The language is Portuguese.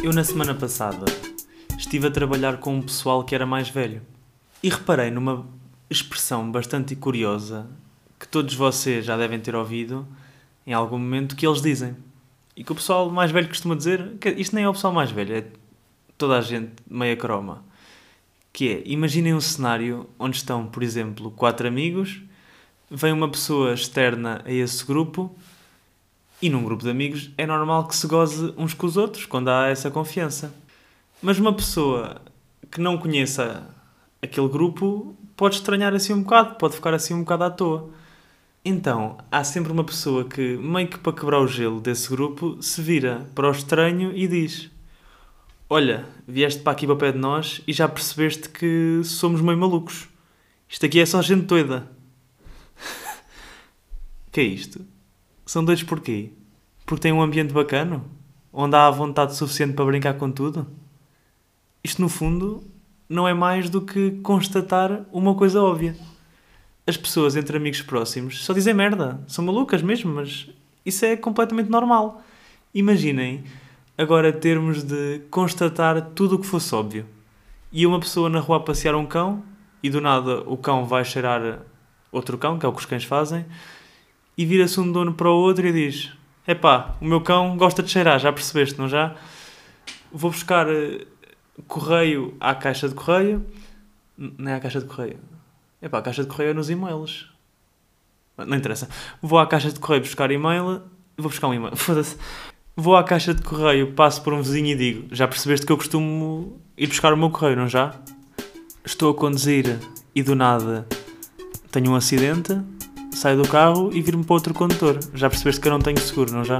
Eu, na semana passada, estive a trabalhar com um pessoal que era mais velho e reparei numa expressão bastante curiosa que todos vocês já devem ter ouvido em algum momento que eles dizem. E que o pessoal mais velho costuma dizer, isto nem é o pessoal mais velho, é toda a gente meia croma. Que é, imaginem um cenário onde estão, por exemplo, quatro amigos, vem uma pessoa externa a esse grupo e num grupo de amigos é normal que se goze uns com os outros quando há essa confiança. Mas uma pessoa que não conheça aquele grupo pode estranhar assim um bocado, pode ficar assim um bocado à toa. Então, há sempre uma pessoa que, meio que para quebrar o gelo desse grupo, se vira para o estranho e diz: Olha, vieste para aqui para pé de nós e já percebeste que somos meio malucos. Isto aqui é só gente doida. que é isto? São doidos porquê? Porque têm um ambiente bacana? Onde há vontade suficiente para brincar com tudo? Isto, no fundo, não é mais do que constatar uma coisa óbvia. As pessoas entre amigos próximos só dizem merda. São malucas mesmo, mas isso é completamente normal. Imaginem agora termos de constatar tudo o que fosse óbvio. E uma pessoa na rua a passear um cão e do nada o cão vai cheirar outro cão, que é o que os cães fazem, e vira-se um dono para o outro e diz: Epá, o meu cão gosta de cheirar, já percebeste, não já? Vou buscar uh, correio à caixa de correio. Não é à caixa de correio. Epá, a caixa de correio é nos e-mails. Não interessa. Vou à caixa de correio buscar e-mail. Vou buscar um e-mail. Foda-se. Vou à caixa de correio, passo por um vizinho e digo: Já percebeste que eu costumo ir buscar o meu correio, não já? Estou a conduzir e do nada tenho um acidente saio do carro e viro-me para outro condutor. Já percebeste que eu não tenho seguro, não já?